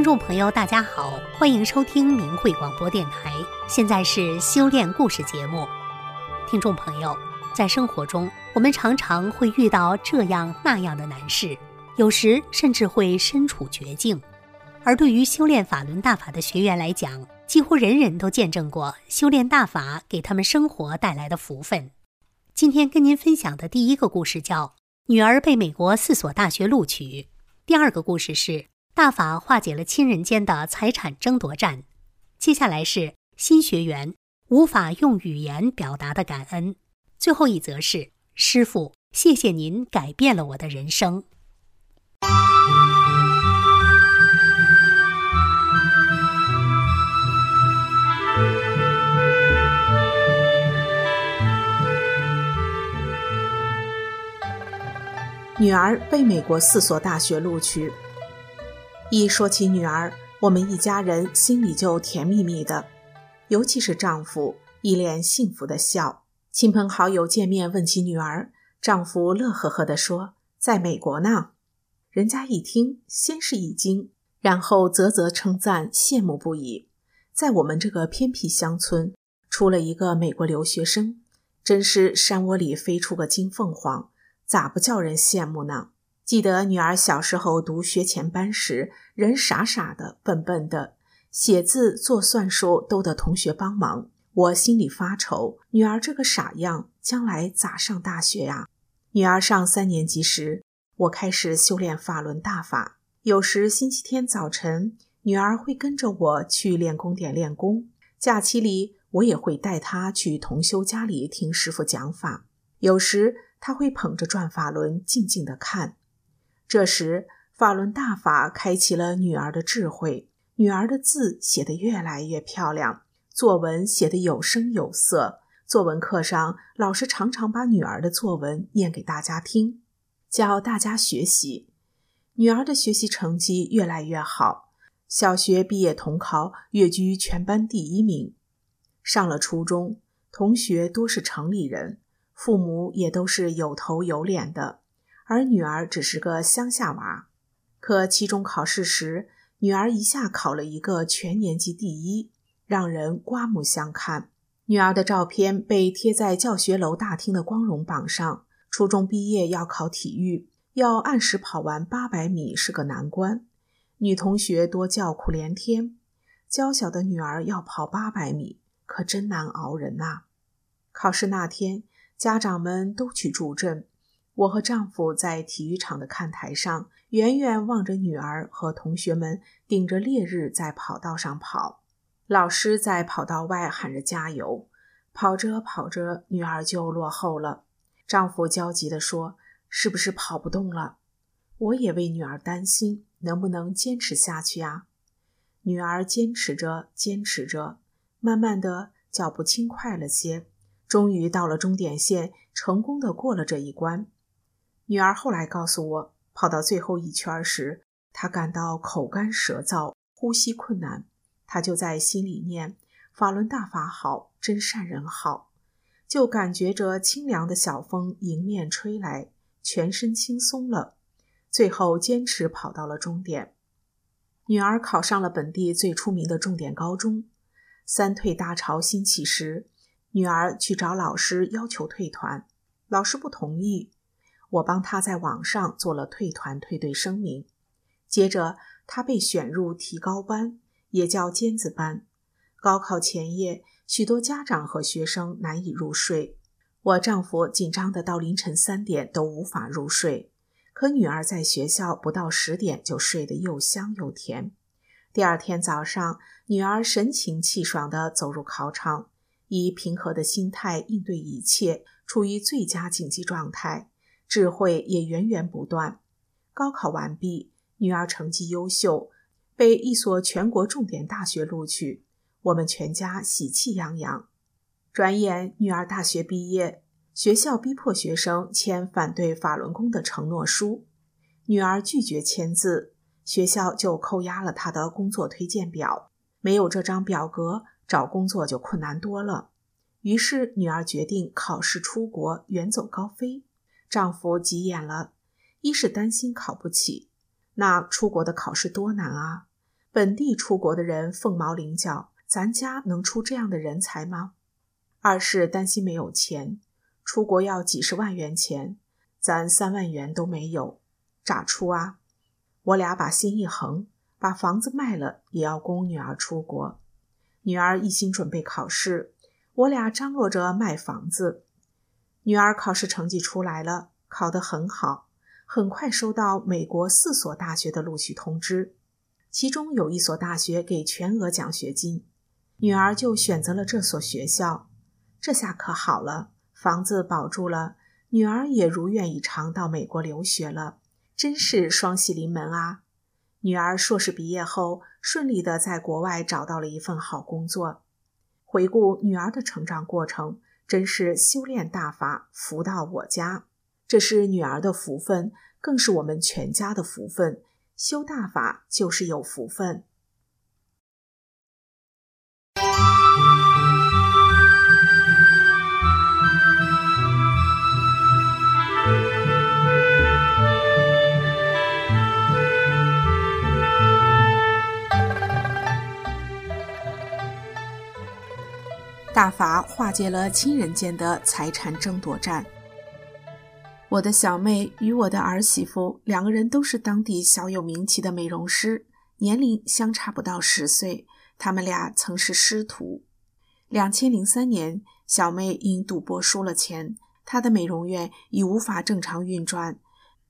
听众朋友，大家好，欢迎收听明慧广播电台。现在是修炼故事节目。听众朋友，在生活中，我们常常会遇到这样那样的难事，有时甚至会身处绝境。而对于修炼法轮大法的学员来讲，几乎人人都见证过修炼大法给他们生活带来的福分。今天跟您分享的第一个故事叫《女儿被美国四所大学录取》，第二个故事是。大法化解了亲人间的财产争夺战，接下来是新学员无法用语言表达的感恩，最后一则是师傅，谢谢您改变了我的人生。女儿被美国四所大学录取。一说起女儿，我们一家人心里就甜蜜蜜的，尤其是丈夫一脸幸福的笑。亲朋好友见面问起女儿，丈夫乐呵呵地说：“在美国呢。”人家一听，先是一惊，然后啧啧称赞，羡慕不已。在我们这个偏僻乡村，出了一个美国留学生，真是山窝里飞出个金凤凰，咋不叫人羡慕呢？记得女儿小时候读学前班时，人傻傻的、笨笨的，写字、做算术都得同学帮忙。我心里发愁，女儿这个傻样，将来咋上大学呀？女儿上三年级时，我开始修炼法轮大法。有时星期天早晨，女儿会跟着我去练功点练功；假期里，我也会带她去同修家里听师傅讲法。有时，她会捧着转法轮，静静的看。这时，法轮大法开启了女儿的智慧，女儿的字写得越来越漂亮，作文写得有声有色。作文课上，老师常常把女儿的作文念给大家听，教大家学习。女儿的学习成绩越来越好，小学毕业统考跃居全班第一名。上了初中，同学多是城里人，父母也都是有头有脸的。而女儿只是个乡下娃，可期中考试时，女儿一下考了一个全年级第一，让人刮目相看。女儿的照片被贴在教学楼大厅的光荣榜上。初中毕业要考体育，要按时跑完八百米是个难关，女同学多叫苦连天。娇小的女儿要跑八百米，可真难熬人呐！考试那天，家长们都去助阵。我和丈夫在体育场的看台上，远远望着女儿和同学们顶着烈日在跑道上跑。老师在跑道外喊着加油。跑着跑着，女儿就落后了。丈夫焦急地说：“是不是跑不动了？”我也为女儿担心，能不能坚持下去呀？女儿坚持着，坚持着，慢慢的脚步轻快了些，终于到了终点线，成功的过了这一关。女儿后来告诉我，跑到最后一圈时，她感到口干舌燥，呼吸困难。她就在心里念：“法轮大法好，真善人好。”就感觉着清凉的小风迎面吹来，全身轻松了。最后坚持跑到了终点。女儿考上了本地最出名的重点高中。三退大潮兴起时，女儿去找老师要求退团，老师不同意。我帮他在网上做了退团退队声明，接着他被选入提高班，也叫尖子班。高考前夜，许多家长和学生难以入睡，我丈夫紧张的到凌晨三点都无法入睡。可女儿在学校不到十点就睡得又香又甜。第二天早上，女儿神清气爽地走入考场，以平和的心态应对一切，处于最佳竞技状态。智慧也源源不断。高考完毕，女儿成绩优秀，被一所全国重点大学录取，我们全家喜气洋洋。转眼，女儿大学毕业，学校逼迫学生签反对法轮功的承诺书，女儿拒绝签字，学校就扣押了她的工作推荐表。没有这张表格，找工作就困难多了。于是，女儿决定考试出国，远走高飞。丈夫急眼了，一是担心考不起，那出国的考试多难啊；本地出国的人凤毛麟角，咱家能出这样的人才吗？二是担心没有钱，出国要几十万元钱，咱三万元都没有，咋出啊？我俩把心一横，把房子卖了也要供女儿出国。女儿一心准备考试，我俩张罗着卖房子。女儿考试成绩出来了，考得很好，很快收到美国四所大学的录取通知，其中有一所大学给全额奖学金，女儿就选择了这所学校。这下可好了，房子保住了，女儿也如愿以偿到美国留学了，真是双喜临门啊！女儿硕士毕业后，顺利的在国外找到了一份好工作。回顾女儿的成长过程。真是修炼大法，福到我家。这是女儿的福分，更是我们全家的福分。修大法就是有福分。大法化解了亲人间的财产争夺战。我的小妹与我的儿媳妇两个人都是当地小有名气的美容师，年龄相差不到十岁。他们俩曾是师徒。两千零三年，小妹因赌博输了钱，她的美容院已无法正常运转，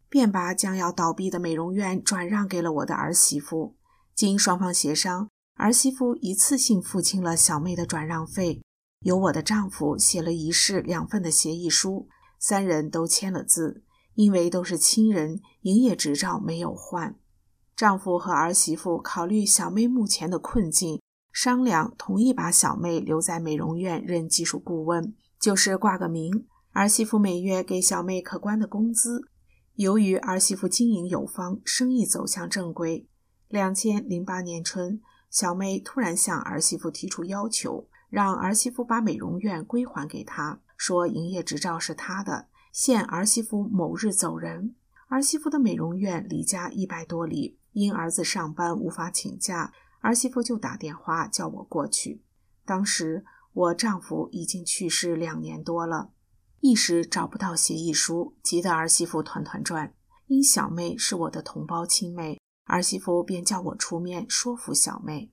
便把将要倒闭的美容院转让给了我的儿媳妇。经双方协商，儿媳妇一次性付清了小妹的转让费。由我的丈夫写了一式两份的协议书，三人都签了字。因为都是亲人，营业执照没有换。丈夫和儿媳妇考虑小妹目前的困境，商量同意把小妹留在美容院任技术顾问，就是挂个名，儿媳妇每月给小妹可观的工资。由于儿媳妇经营有方，生意走向正规。两千零八年春，小妹突然向儿媳妇提出要求。让儿媳妇把美容院归还给他，说营业执照是他的，限儿媳妇某日走人。儿媳妇的美容院离家一百多里，因儿子上班无法请假，儿媳妇就打电话叫我过去。当时我丈夫已经去世两年多了，一时找不到协议书，急得儿媳妇团团转。因小妹是我的同胞亲妹，儿媳妇便叫我出面说服小妹。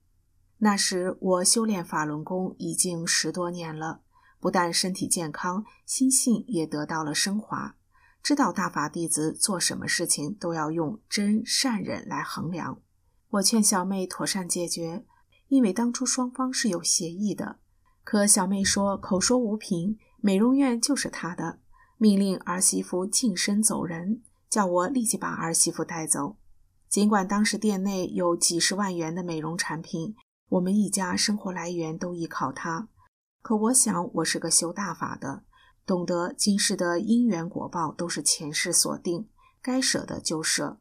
那时我修炼法轮功已经十多年了，不但身体健康，心性也得到了升华。知道大法弟子做什么事情都要用真善忍来衡量。我劝小妹妥善解决，因为当初双方是有协议的。可小妹说口说无凭，美容院就是她的，命令儿媳妇净身走人，叫我立即把儿媳妇带走。尽管当时店内有几十万元的美容产品。我们一家生活来源都依靠他，可我想我是个修大法的，懂得今世的因缘果报都是前世所定，该舍的就舍。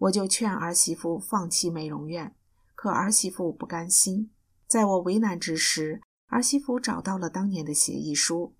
我就劝儿媳妇放弃美容院，可儿媳妇不甘心。在我为难之时，儿媳妇找到了当年的协议书，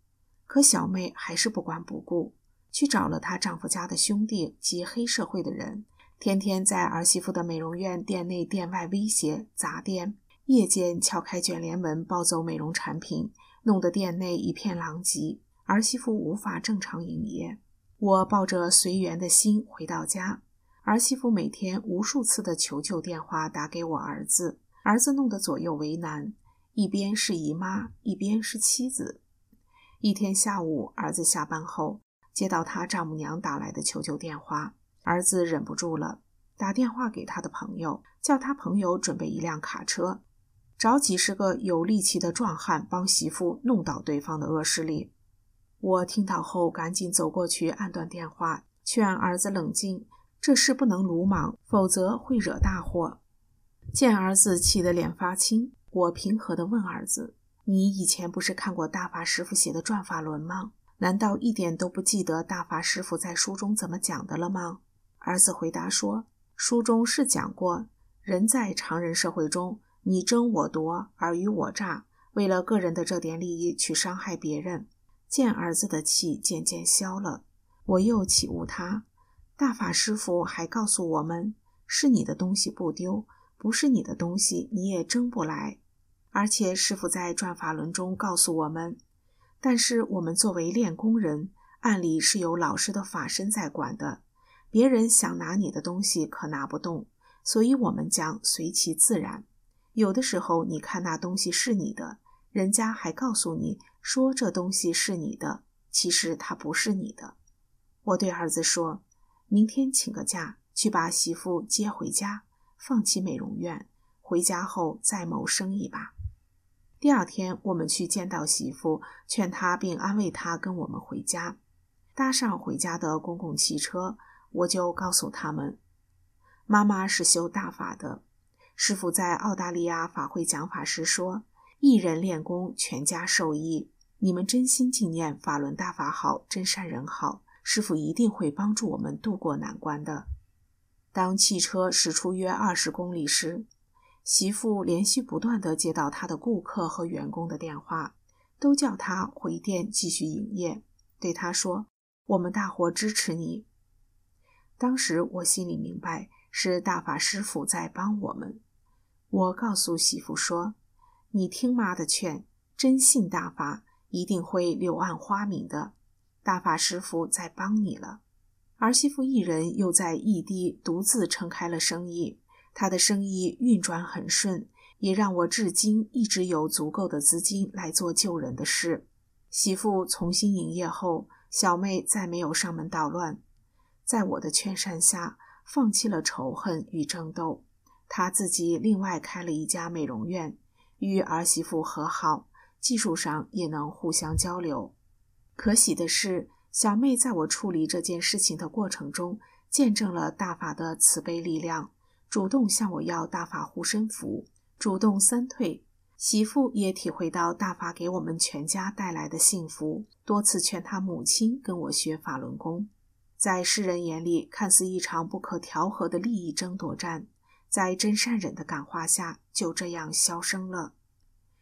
可小妹还是不管不顾，去找了她丈夫家的兄弟及黑社会的人，天天在儿媳妇的美容院店内店外威胁砸店。夜间撬开卷帘门，抱走美容产品，弄得店内一片狼藉，儿媳妇无法正常营业。我抱着随缘的心回到家，儿媳妇每天无数次的求救电话打给我儿子，儿子弄得左右为难，一边是姨妈，一边是妻子。一天下午，儿子下班后接到他丈母娘打来的求救电话，儿子忍不住了，打电话给他的朋友，叫他朋友准备一辆卡车。找几十个有力气的壮汉帮媳妇弄倒对方的恶势力。我听到后赶紧走过去按断电话，劝儿子冷静，这事不能鲁莽，否则会惹大祸。见儿子气得脸发青，我平和地问儿子：“你以前不是看过大法师傅写的《转法轮》吗？难道一点都不记得大法师傅在书中怎么讲的了吗？”儿子回答说：“书中是讲过，人在常人社会中。”你争我夺，尔虞我诈，为了个人的这点利益去伤害别人。见儿子的气渐渐消了，我又启悟他。大法师父还告诉我们：是你的东西不丢，不是你的东西，你也争不来。而且师傅在转法轮中告诉我们，但是我们作为练功人，按理是有老师的法身在管的，别人想拿你的东西可拿不动，所以我们讲随其自然。有的时候你看那东西是你的，人家还告诉你说这东西是你的，其实它不是你的。我对儿子说，明天请个假去把媳妇接回家，放弃美容院，回家后再谋生意吧。第二天，我们去见到媳妇，劝她并安慰她跟我们回家。搭上回家的公共汽车，我就告诉他们：“妈妈是修大法的，师傅在澳大利亚法会讲法时说，一人练功，全家受益。你们真心纪念法轮大法好，真善人好，师傅一定会帮助我们渡过难关的。”当汽车驶出约二十公里时，媳妇连续不断地接到他的顾客和员工的电话，都叫他回店继续营业。对他说：“我们大伙支持你。”当时我心里明白，是大法师傅在帮我们。我告诉媳妇说：“你听妈的劝，真信大法，一定会柳暗花明的。大法师傅在帮你了。”儿媳妇一人又在异地独自撑开了生意。她的生意运转很顺，也让我至今一直有足够的资金来做救人的事。媳妇重新营业后，小妹再没有上门捣乱，在我的劝善下，放弃了仇恨与争斗。她自己另外开了一家美容院，与儿媳妇和好，技术上也能互相交流。可喜的是，小妹在我处理这件事情的过程中，见证了大法的慈悲力量。主动向我要大法护身符，主动三退。媳妇也体会到大法给我们全家带来的幸福，多次劝他母亲跟我学法轮功。在世人眼里，看似一场不可调和的利益争夺战，在真善忍的感化下，就这样消声了。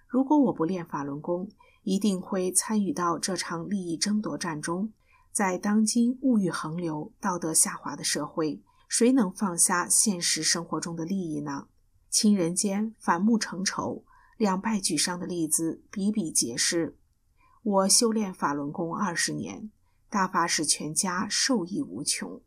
如果我不练法轮功，一定会参与到这场利益争夺战中。在当今物欲横流、道德下滑的社会。谁能放下现实生活中的利益呢？亲人间反目成仇、两败俱伤的例子比比皆是。我修炼法轮功二十年，大法使全家受益无穷。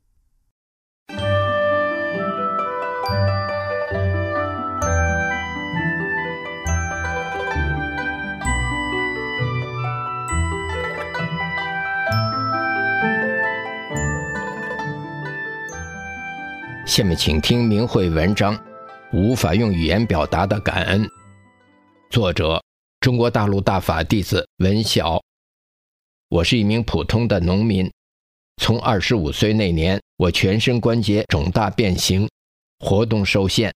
下面请听明慧文章《无法用语言表达的感恩》，作者：中国大陆大法弟子文晓。我是一名普通的农民，从二十五岁那年，我全身关节肿大变形，活动受限，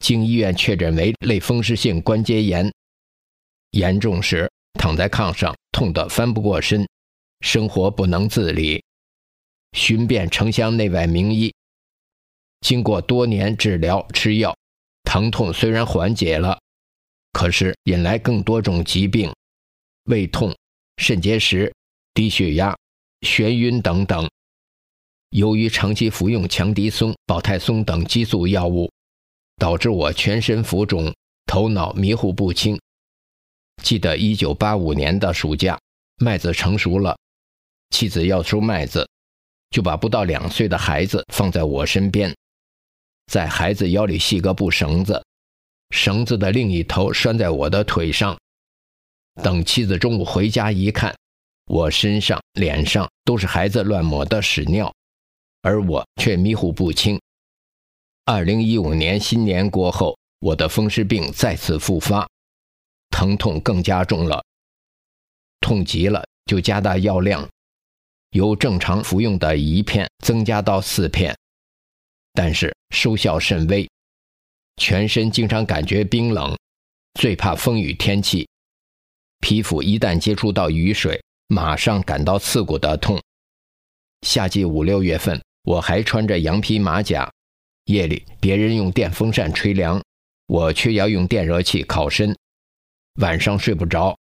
经医院确诊为类风湿性关节炎，严重时躺在炕上痛得翻不过身，生活不能自理，寻遍城乡内外名医。经过多年治疗吃药，疼痛虽然缓解了，可是引来更多种疾病，胃痛、肾结石、低血压、眩晕等等。由于长期服用强敌松、保泰松等激素药物，导致我全身浮肿，头脑迷糊不清。记得1985年的暑假，麦子成熟了，妻子要收麦子，就把不到两岁的孩子放在我身边。在孩子腰里系个布绳子，绳子的另一头拴在我的腿上。等妻子中午回家一看，我身上、脸上都是孩子乱抹的屎尿，而我却迷糊不清。二零一五年新年过后，我的风湿病再次复发，疼痛更加重了。痛极了就加大药量，由正常服用的一片增加到四片。但是收效甚微，全身经常感觉冰冷，最怕风雨天气。皮肤一旦接触到雨水，马上感到刺骨的痛。夏季五六月份，我还穿着羊皮马甲，夜里别人用电风扇吹凉，我却要用电热器烤身。晚上睡不着，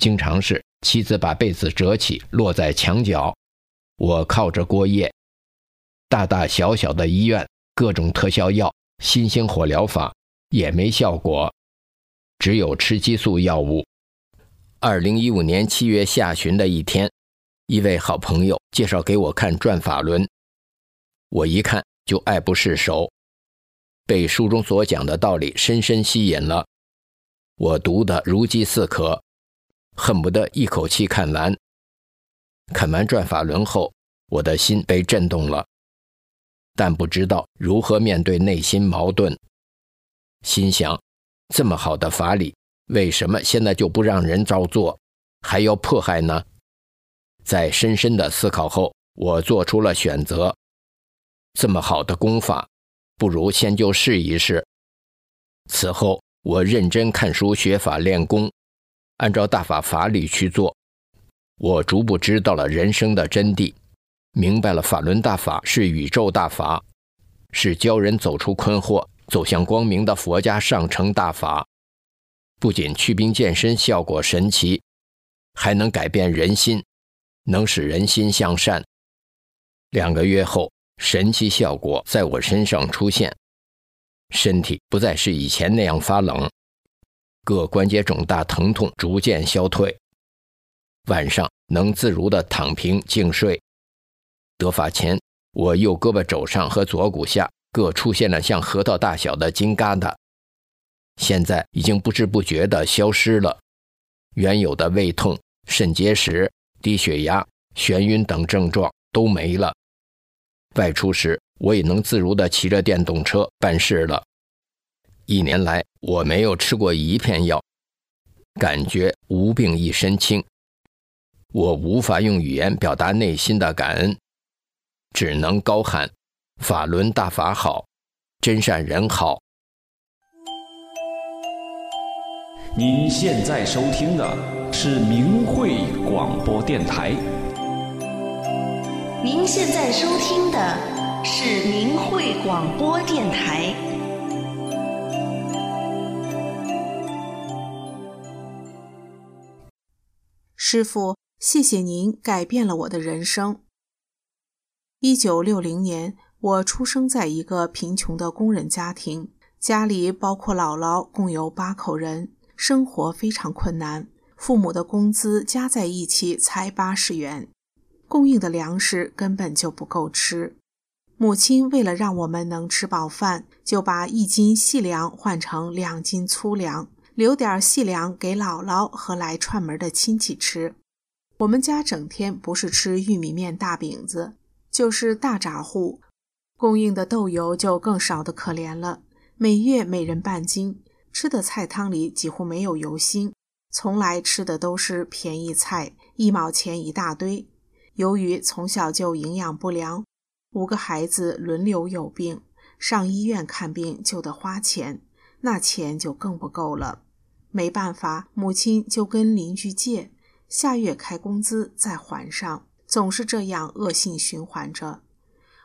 经常是妻子把被子折起落在墙角，我靠着过夜。大大小小的医院，各种特效药新兴火疗法也没效果，只有吃激素药物。二零一五年七月下旬的一天，一位好朋友介绍给我看《转法轮》，我一看就爱不释手，被书中所讲的道理深深吸引了。我读得如饥似渴，恨不得一口气看完。看完《转法轮》后，我的心被震动了，但不知道如何面对内心矛盾。心想：这么好的法理，为什么现在就不让人照做，还要迫害呢？在深深的思考后，我做出了选择：这么好的功法，不如先就试一试。此后，我认真看书学法练功，按照大法法理去做。我逐步知道了人生的真谛，明白了法轮大法是宇宙大法，是教人走出困惑、走向光明的佛家上乘大法。不仅祛病健身效果神奇，还能改变人心，能使人心向善。两个月后，神奇效果在我身上出现，身体不再是以前那样发冷，各关节肿大疼痛逐渐消退。晚上能自如地躺平静睡。得法前，我右胳膊肘上和左骨下各出现了像核桃大小的金疙瘩，现在已经不知不觉地消失了。原有的胃痛、肾结石、低血压、眩晕等症状都没了。外出时，我也能自如地骑着电动车办事了。一年来，我没有吃过一片药，感觉无病一身轻。我无法用语言表达内心的感恩，只能高喊：“法轮大法好，真善人好。”您现在收听的是明慧广播电台。您现在收听的是明慧广播电台。师傅。谢谢您改变了我的人生。一九六零年，我出生在一个贫穷的工人家庭，家里包括姥姥，共有八口人，生活非常困难。父母的工资加在一起才八十元，供应的粮食根本就不够吃。母亲为了让我们能吃饱饭，就把一斤细粮换成两斤粗粮，留点细粮给姥姥和来串门的亲戚吃。我们家整天不是吃玉米面大饼子，就是大闸户，供应的豆油就更少的可怜了。每月每人半斤，吃的菜汤里几乎没有油腥，从来吃的都是便宜菜，一毛钱一大堆。由于从小就营养不良，五个孩子轮流有病，上医院看病就得花钱，那钱就更不够了。没办法，母亲就跟邻居借。下月开工资再还上，总是这样恶性循环着。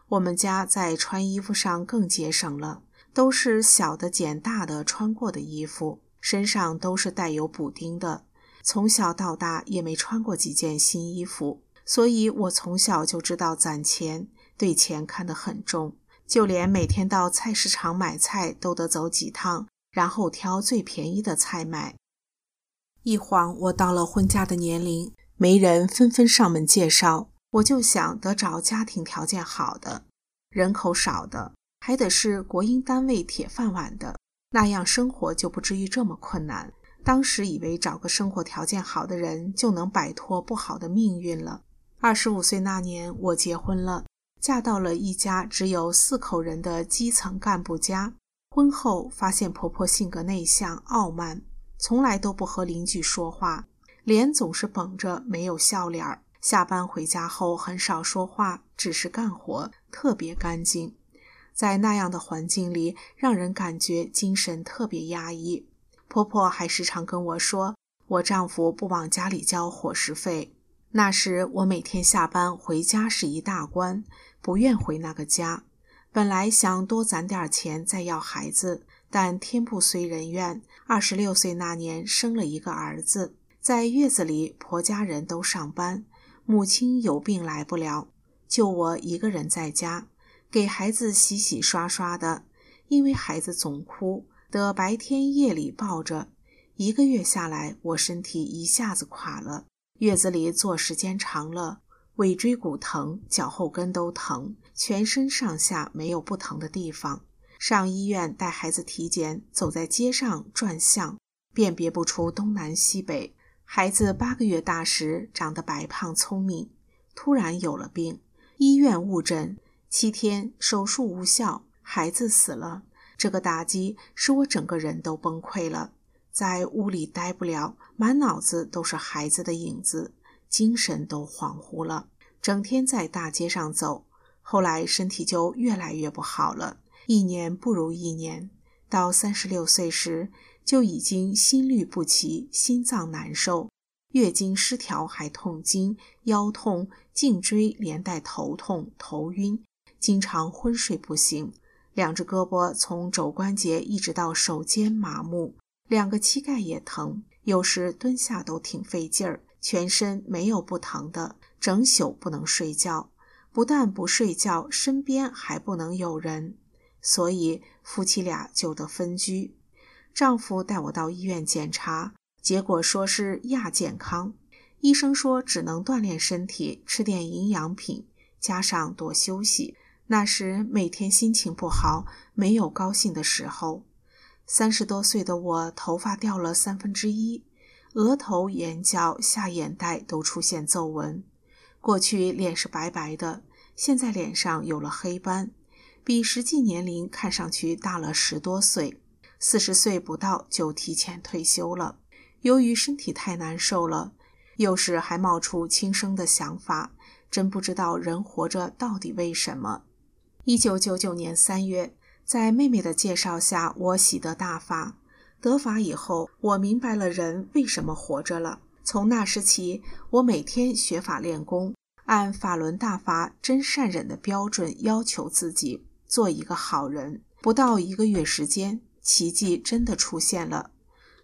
我们家在穿衣服上更节省了，都是小的捡大的穿过的衣服，身上都是带有补丁的。从小到大也没穿过几件新衣服，所以我从小就知道攒钱，对钱看得很重。就连每天到菜市场买菜都得走几趟，然后挑最便宜的菜买。一晃，我到了婚嫁的年龄，媒人纷纷上门介绍，我就想得找家庭条件好的，人口少的，还得是国营单位铁饭碗的，那样生活就不至于这么困难。当时以为找个生活条件好的人就能摆脱不好的命运了。二十五岁那年，我结婚了，嫁到了一家只有四口人的基层干部家。婚后发现婆婆性格内向、傲慢。从来都不和邻居说话，脸总是绷着，没有笑脸儿。下班回家后很少说话，只是干活，特别干净。在那样的环境里，让人感觉精神特别压抑。婆婆还时常跟我说，我丈夫不往家里交伙食费。那时我每天下班回家是一大关，不愿回那个家。本来想多攒点钱再要孩子。但天不遂人愿，二十六岁那年生了一个儿子，在月子里，婆家人都上班，母亲有病来不了，就我一个人在家，给孩子洗洗刷刷的，因为孩子总哭，得白天夜里抱着。一个月下来，我身体一下子垮了。月子里坐时间长了，尾椎骨疼，脚后跟都疼，全身上下没有不疼的地方。上医院带孩子体检，走在街上转向，辨别不出东南西北。孩子八个月大时长得白胖聪明，突然有了病，医院误诊，七天手术无效，孩子死了。这个打击使我整个人都崩溃了。在屋里待不了，满脑子都是孩子的影子，精神都恍惚了，整天在大街上走。后来身体就越来越不好了，一年不如一年。到三十六岁时，就已经心律不齐，心脏难受，月经失调，还痛经、腰痛、颈椎连带头痛、头晕，经常昏睡不醒。两只胳膊从肘关节一直到手尖麻木。两个膝盖也疼，有时蹲下都挺费劲儿，全身没有不疼的，整宿不能睡觉，不但不睡觉，身边还不能有人，所以夫妻俩就得分居。丈夫带我到医院检查，结果说是亚健康，医生说只能锻炼身体，吃点营养品，加上多休息。那时每天心情不好，没有高兴的时候。三十多岁的我，头发掉了三分之一，额头、眼角、下眼袋都出现皱纹。过去脸是白白的，现在脸上有了黑斑，比实际年龄看上去大了十多岁。四十岁不到就提前退休了。由于身体太难受了，有时还冒出轻生的想法，真不知道人活着到底为什么。一九九九年三月。在妹妹的介绍下，我喜得大法。得法以后，我明白了人为什么活着了。从那时起，我每天学法练功，按法轮大法真善忍的标准要求自己，做一个好人。不到一个月时间，奇迹真的出现了，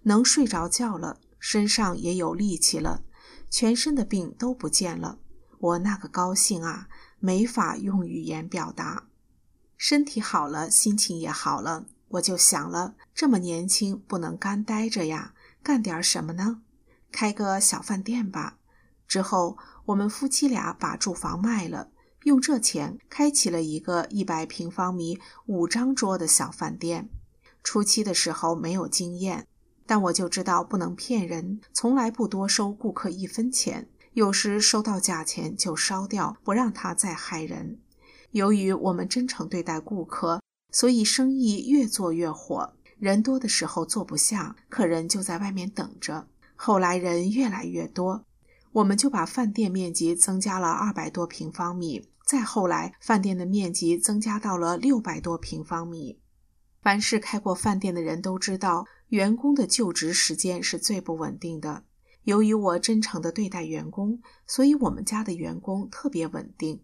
能睡着觉了，身上也有力气了，全身的病都不见了。我那个高兴啊，没法用语言表达。身体好了，心情也好了，我就想了，这么年轻，不能干待着呀，干点什么呢？开个小饭店吧。之后，我们夫妻俩把住房卖了，用这钱开启了一个一百平方米、五张桌的小饭店。初期的时候没有经验，但我就知道不能骗人，从来不多收顾客一分钱，有时收到价钱就烧掉，不让他再害人。由于我们真诚对待顾客，所以生意越做越火。人多的时候坐不下，客人就在外面等着。后来人越来越多，我们就把饭店面积增加了二百多平方米。再后来，饭店的面积增加到了六百多平方米。凡是开过饭店的人都知道，员工的就职时间是最不稳定的。由于我真诚地对待员工，所以我们家的员工特别稳定。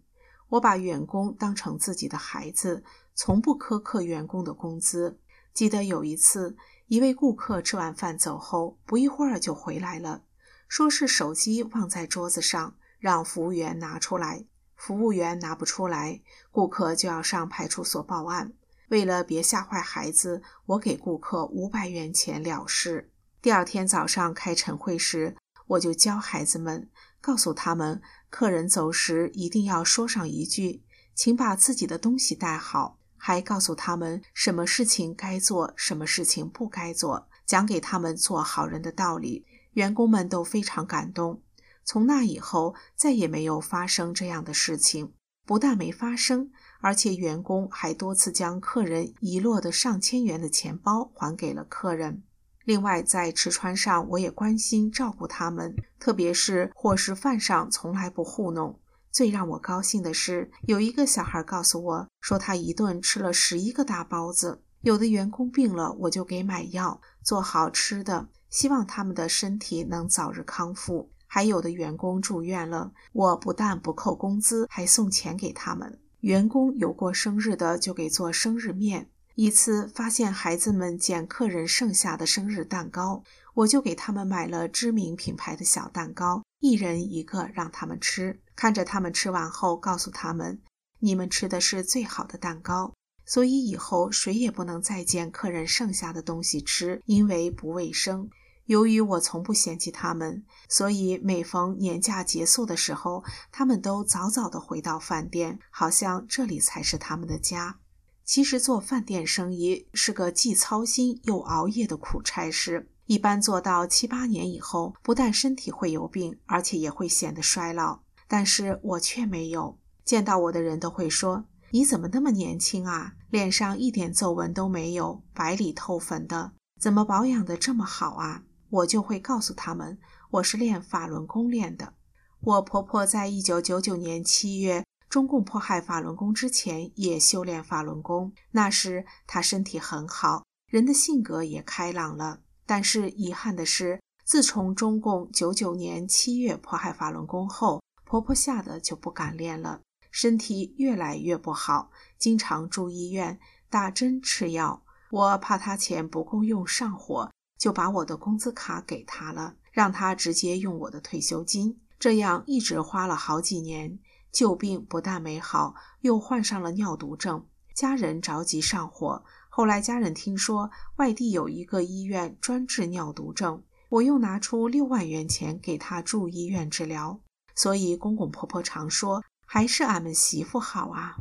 我把员工当成自己的孩子，从不苛刻员工的工资。记得有一次，一位顾客吃完饭走后，不一会儿就回来了，说是手机忘在桌子上，让服务员拿出来。服务员拿不出来，顾客就要上派出所报案。为了别吓坏孩子，我给顾客五百元钱了事。第二天早上开晨会时，我就教孩子们，告诉他们。客人走时一定要说上一句：“请把自己的东西带好。”还告诉他们什么事情该做，什么事情不该做，讲给他们做好人的道理。员工们都非常感动。从那以后，再也没有发生这样的事情。不但没发生，而且员工还多次将客人遗落的上千元的钱包还给了客人。另外，在吃穿上，我也关心照顾他们，特别是伙食饭上从来不糊弄。最让我高兴的是，有一个小孩告诉我说，他一顿吃了十一个大包子。有的员工病了，我就给买药，做好吃的，希望他们的身体能早日康复。还有的员工住院了，我不但不扣工资，还送钱给他们。员工有过生日的，就给做生日面。一次发现孩子们捡客人剩下的生日蛋糕，我就给他们买了知名品牌的小蛋糕，一人一个让他们吃。看着他们吃完后，告诉他们：“你们吃的是最好的蛋糕。”所以以后谁也不能再捡客人剩下的东西吃，因为不卫生。由于我从不嫌弃他们，所以每逢年假结束的时候，他们都早早的回到饭店，好像这里才是他们的家。其实做饭店生意是个既操心又熬夜的苦差事，一般做到七八年以后，不但身体会有病，而且也会显得衰老。但是我却没有，见到我的人都会说：“你怎么那么年轻啊？脸上一点皱纹都没有，白里透粉的，怎么保养的这么好啊？”我就会告诉他们，我是练法轮功练的。我婆婆在一九九九年七月中共迫害法轮功之前也修炼法轮功，那时她身体很好，人的性格也开朗了。但是遗憾的是，自从中共九九年七月迫害法轮功后，婆婆吓得就不敢练了，身体越来越不好，经常住医院打针吃药。我怕她钱不够用上火。就把我的工资卡给他了，让他直接用我的退休金。这样一直花了好几年，旧病不但没好，又患上了尿毒症。家人着急上火，后来家人听说外地有一个医院专治尿毒症，我又拿出六万元钱给他住医院治疗。所以公公婆婆常说，还是俺们媳妇好啊。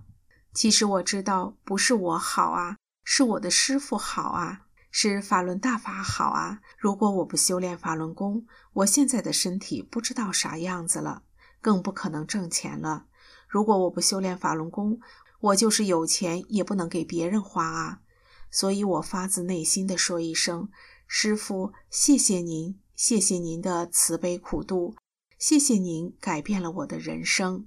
其实我知道，不是我好啊，是我的师傅好啊。是法轮大法好啊！如果我不修炼法轮功，我现在的身体不知道啥样子了，更不可能挣钱了。如果我不修炼法轮功，我就是有钱也不能给别人花啊！所以我发自内心的说一声：师傅，谢谢您，谢谢您的慈悲苦度，谢谢您改变了我的人生。